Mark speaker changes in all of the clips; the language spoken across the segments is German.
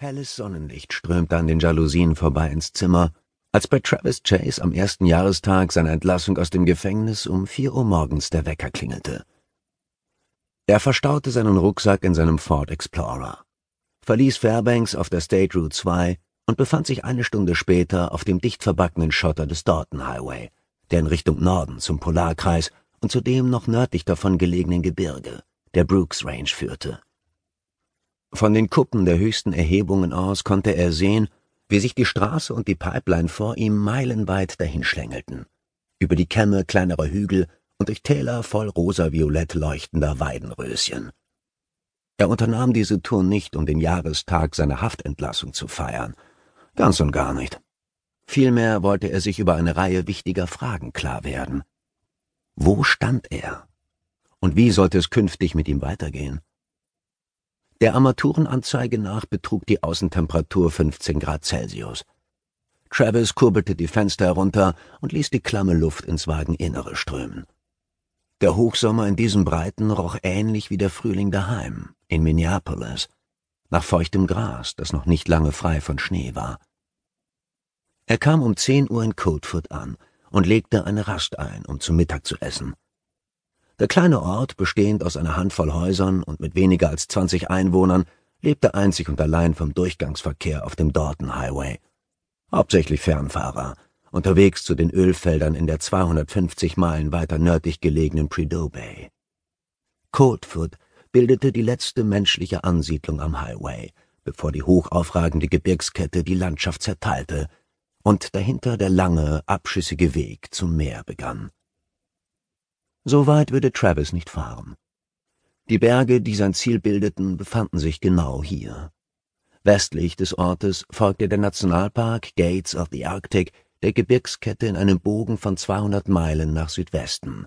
Speaker 1: Helles Sonnenlicht strömte an den Jalousien vorbei ins Zimmer, als bei Travis Chase am ersten Jahrestag seiner Entlassung aus dem Gefängnis um vier Uhr morgens der Wecker klingelte. Er verstaute seinen Rucksack in seinem Ford Explorer, verließ Fairbanks auf der State Route 2 und befand sich eine Stunde später auf dem dicht verbackenen Schotter des Dalton Highway, der in Richtung Norden zum Polarkreis und zu dem noch nördlich davon gelegenen Gebirge, der Brooks Range, führte. Von den Kuppen der höchsten Erhebungen aus konnte er sehen, wie sich die Straße und die Pipeline vor ihm meilenweit dahinschlängelten, über die Kämme kleinerer Hügel und durch Täler voll rosa-violett leuchtender Weidenröschen. Er unternahm diese Tour nicht, um den Jahrestag seiner Haftentlassung zu feiern. Ganz und gar nicht. Vielmehr wollte er sich über eine Reihe wichtiger Fragen klar werden. Wo stand er? Und wie sollte es künftig mit ihm weitergehen? Der Armaturenanzeige nach betrug die Außentemperatur 15 Grad Celsius. Travis kurbelte die Fenster herunter und ließ die klamme Luft ins Wageninnere strömen. Der Hochsommer in diesen Breiten roch ähnlich wie der Frühling daheim, in Minneapolis, nach feuchtem Gras, das noch nicht lange frei von Schnee war. Er kam um 10 Uhr in Codefoot an und legte eine Rast ein, um zu Mittag zu essen. Der kleine Ort, bestehend aus einer Handvoll Häusern und mit weniger als 20 Einwohnern, lebte einzig und allein vom Durchgangsverkehr auf dem Dalton Highway. Hauptsächlich Fernfahrer, unterwegs zu den Ölfeldern in der 250 Meilen weiter nördlich gelegenen Prideaux Bay. Coldfoot bildete die letzte menschliche Ansiedlung am Highway, bevor die hochaufragende Gebirgskette die Landschaft zerteilte und dahinter der lange, abschüssige Weg zum Meer begann. So weit würde Travis nicht fahren. Die Berge, die sein Ziel bildeten, befanden sich genau hier. Westlich des Ortes folgte der Nationalpark Gates of the Arctic der Gebirgskette in einem Bogen von 200 Meilen nach Südwesten.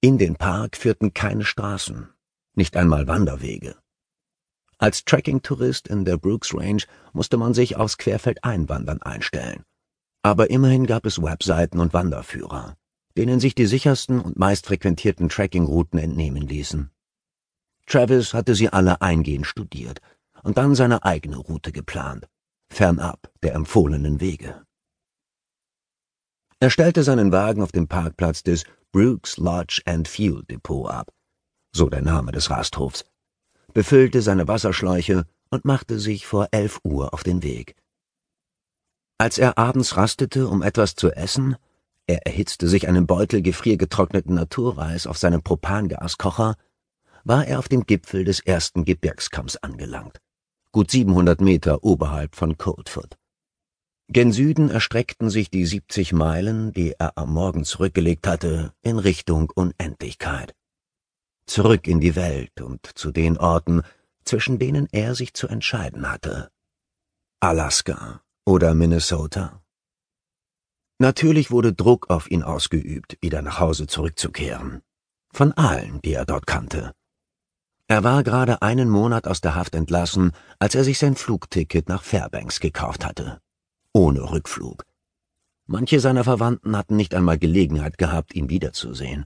Speaker 1: In den Park führten keine Straßen, nicht einmal Wanderwege. Als Trekking-Tourist in der Brooks Range musste man sich aufs Querfeldeinwandern einstellen. Aber immerhin gab es Webseiten und Wanderführer denen sich die sichersten und meist frequentierten Trekkingrouten entnehmen ließen. Travis hatte sie alle eingehend studiert und dann seine eigene Route geplant, fernab der empfohlenen Wege. Er stellte seinen Wagen auf dem Parkplatz des Brooks Lodge and Fuel Depot ab, so der Name des Rasthofs, befüllte seine Wasserschläuche und machte sich vor elf Uhr auf den Weg. Als er abends rastete, um etwas zu essen, er erhitzte sich einen Beutel gefriergetrockneten Naturreis auf seinem Propangaskocher, war er auf dem Gipfel des ersten Gebirgskamms angelangt, gut 700 Meter oberhalb von Coldfoot. Gen Süden erstreckten sich die 70 Meilen, die er am Morgen zurückgelegt hatte, in Richtung Unendlichkeit. Zurück in die Welt und zu den Orten, zwischen denen er sich zu entscheiden hatte. Alaska oder Minnesota. Natürlich wurde Druck auf ihn ausgeübt, wieder nach Hause zurückzukehren. Von allen, die er dort kannte. Er war gerade einen Monat aus der Haft entlassen, als er sich sein Flugticket nach Fairbanks gekauft hatte. Ohne Rückflug. Manche seiner Verwandten hatten nicht einmal Gelegenheit gehabt, ihn wiederzusehen.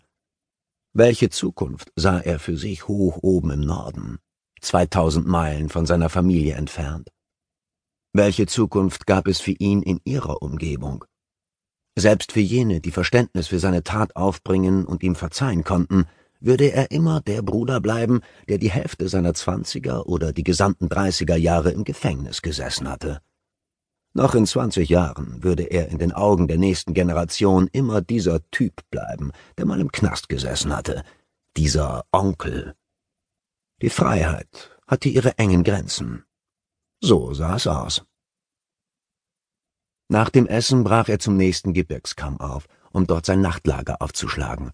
Speaker 1: Welche Zukunft sah er für sich hoch oben im Norden, 2000 Meilen von seiner Familie entfernt? Welche Zukunft gab es für ihn in ihrer Umgebung? Selbst für jene, die Verständnis für seine Tat aufbringen und ihm verzeihen konnten, würde er immer der Bruder bleiben, der die Hälfte seiner Zwanziger oder die gesamten Dreißiger Jahre im Gefängnis gesessen hatte. Noch in zwanzig Jahren würde er in den Augen der nächsten Generation immer dieser Typ bleiben, der mal im Knast gesessen hatte, dieser Onkel. Die Freiheit hatte ihre engen Grenzen. So sah es aus. Nach dem Essen brach er zum nächsten Gebirgskamm auf, um dort sein Nachtlager aufzuschlagen.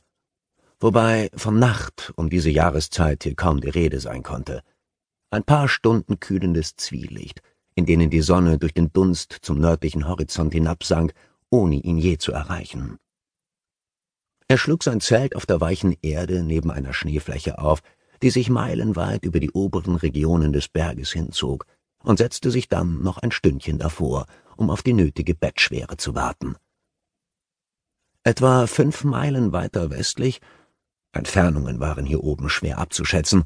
Speaker 1: Wobei von Nacht um diese Jahreszeit hier kaum die Rede sein konnte. Ein paar Stunden kühlendes Zwielicht, in denen die Sonne durch den Dunst zum nördlichen Horizont hinabsank, ohne ihn je zu erreichen. Er schlug sein Zelt auf der weichen Erde neben einer Schneefläche auf, die sich meilenweit über die oberen Regionen des Berges hinzog, und setzte sich dann noch ein Stündchen davor, um auf die nötige Bettschwere zu warten. Etwa fünf Meilen weiter westlich, Entfernungen waren hier oben schwer abzuschätzen,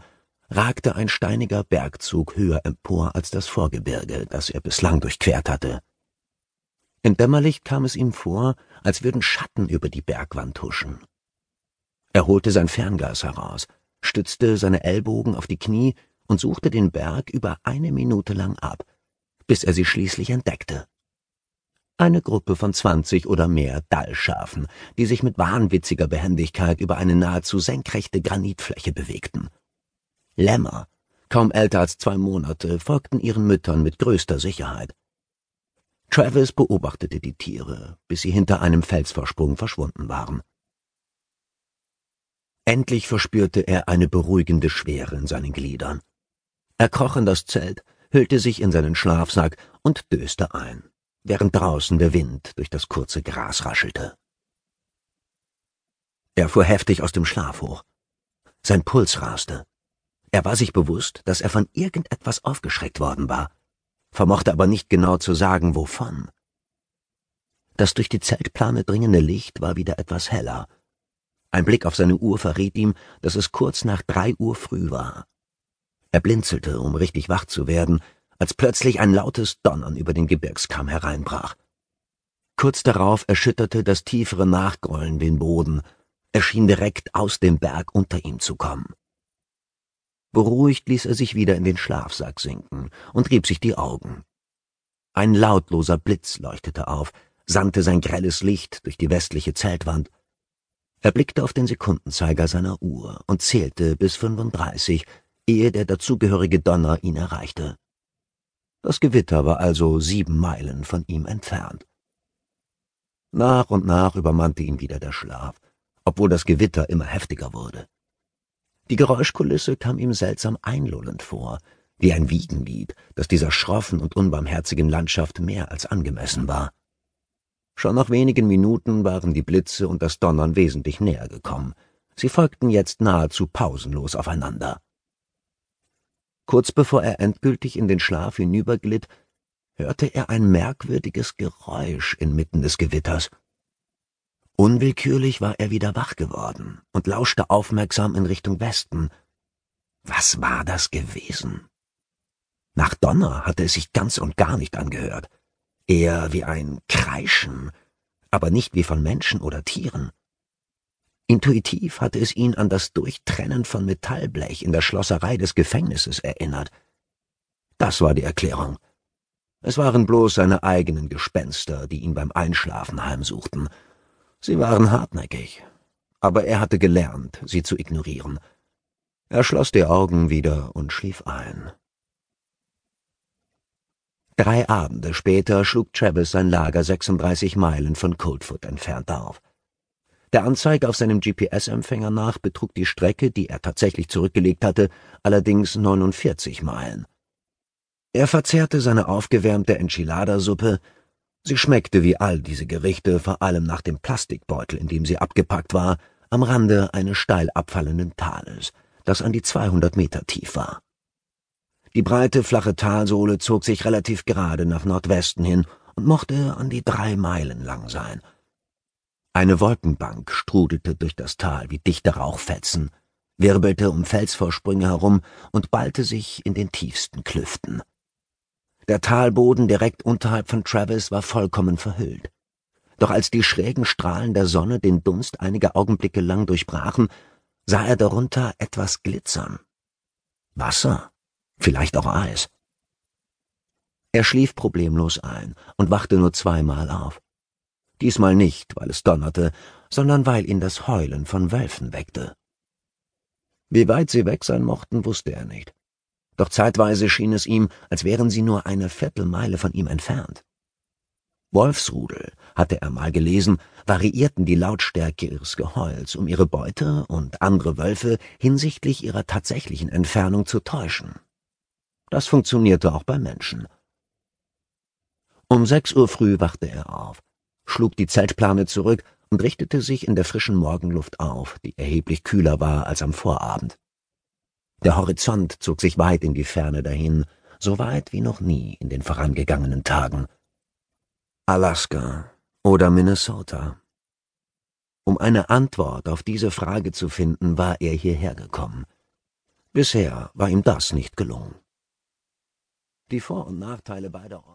Speaker 1: ragte ein steiniger Bergzug höher empor als das Vorgebirge, das er bislang durchquert hatte. Im Dämmerlicht kam es ihm vor, als würden Schatten über die Bergwand huschen. Er holte sein Fernglas heraus, stützte seine Ellbogen auf die Knie und suchte den Berg über eine Minute lang ab, bis er sie schließlich entdeckte. Eine Gruppe von zwanzig oder mehr Dallschafen, die sich mit wahnwitziger Behendigkeit über eine nahezu senkrechte Granitfläche bewegten. Lämmer, kaum älter als zwei Monate, folgten ihren Müttern mit größter Sicherheit. Travis beobachtete die Tiere, bis sie hinter einem Felsvorsprung verschwunden waren. Endlich verspürte er eine beruhigende Schwere in seinen Gliedern. Er kroch in das Zelt, hüllte sich in seinen Schlafsack und döste ein, während draußen der Wind durch das kurze Gras raschelte. Er fuhr heftig aus dem Schlaf hoch. Sein Puls raste. Er war sich bewusst, dass er von irgendetwas aufgeschreckt worden war, vermochte aber nicht genau zu sagen, wovon. Das durch die Zeltplane dringende Licht war wieder etwas heller. Ein Blick auf seine Uhr verriet ihm, dass es kurz nach drei Uhr früh war. Er blinzelte, um richtig wach zu werden, als plötzlich ein lautes Donnern über den Gebirgskamm hereinbrach. Kurz darauf erschütterte das tiefere Nachgrollen den Boden, er schien direkt aus dem Berg unter ihm zu kommen. Beruhigt ließ er sich wieder in den Schlafsack sinken und rieb sich die Augen. Ein lautloser Blitz leuchtete auf, sandte sein grelles Licht durch die westliche Zeltwand. Er blickte auf den Sekundenzeiger seiner Uhr und zählte bis 35, ehe der dazugehörige Donner ihn erreichte. Das Gewitter war also sieben Meilen von ihm entfernt. Nach und nach übermannte ihn wieder der Schlaf, obwohl das Gewitter immer heftiger wurde. Die Geräuschkulisse kam ihm seltsam einlullend vor, wie ein Wiegenlied, das dieser schroffen und unbarmherzigen Landschaft mehr als angemessen war. Schon nach wenigen Minuten waren die Blitze und das Donnern wesentlich näher gekommen. Sie folgten jetzt nahezu pausenlos aufeinander. Kurz bevor er endgültig in den Schlaf hinüberglitt, hörte er ein merkwürdiges Geräusch inmitten des Gewitters. Unwillkürlich war er wieder wach geworden und lauschte aufmerksam in Richtung Westen. Was war das gewesen? Nach Donner hatte es sich ganz und gar nicht angehört. Eher wie ein Kreischen, aber nicht wie von Menschen oder Tieren. Intuitiv hatte es ihn an das Durchtrennen von Metallblech in der Schlosserei des Gefängnisses erinnert. Das war die Erklärung. Es waren bloß seine eigenen Gespenster, die ihn beim Einschlafen heimsuchten, Sie waren hartnäckig, aber er hatte gelernt, sie zu ignorieren. Er schloss die Augen wieder und schlief ein. Drei Abende später schlug Travis sein Lager 36 Meilen von Coldfoot entfernt auf. Der Anzeige auf seinem GPS-Empfänger nach betrug die Strecke, die er tatsächlich zurückgelegt hatte, allerdings 49 Meilen. Er verzehrte seine aufgewärmte Enchilada-Suppe, Sie schmeckte wie all diese Gerichte, vor allem nach dem Plastikbeutel, in dem sie abgepackt war, am Rande eines steil abfallenden Tales, das an die 200 Meter tief war. Die breite, flache Talsohle zog sich relativ gerade nach Nordwesten hin und mochte an die drei Meilen lang sein. Eine Wolkenbank strudelte durch das Tal wie dichte Rauchfetzen, wirbelte um Felsvorsprünge herum und ballte sich in den tiefsten Klüften. Der Talboden direkt unterhalb von Travis war vollkommen verhüllt. Doch als die schrägen Strahlen der Sonne den Dunst einige Augenblicke lang durchbrachen, sah er darunter etwas glitzern. Wasser, vielleicht auch Eis. Er schlief problemlos ein und wachte nur zweimal auf. Diesmal nicht, weil es donnerte, sondern weil ihn das Heulen von Wölfen weckte. Wie weit sie weg sein mochten, wusste er nicht doch zeitweise schien es ihm, als wären sie nur eine Viertelmeile von ihm entfernt. Wolfsrudel, hatte er mal gelesen, variierten die Lautstärke ihres Geheuls, um ihre Beute und andere Wölfe hinsichtlich ihrer tatsächlichen Entfernung zu täuschen. Das funktionierte auch bei Menschen. Um sechs Uhr früh wachte er auf, schlug die Zeltplane zurück und richtete sich in der frischen Morgenluft auf, die erheblich kühler war als am Vorabend. Der Horizont zog sich weit in die Ferne dahin, so weit wie noch nie in den vorangegangenen Tagen. Alaska oder Minnesota. Um eine Antwort auf diese Frage zu finden, war er hierher gekommen. Bisher war ihm das nicht gelungen. Die Vor- und Nachteile beider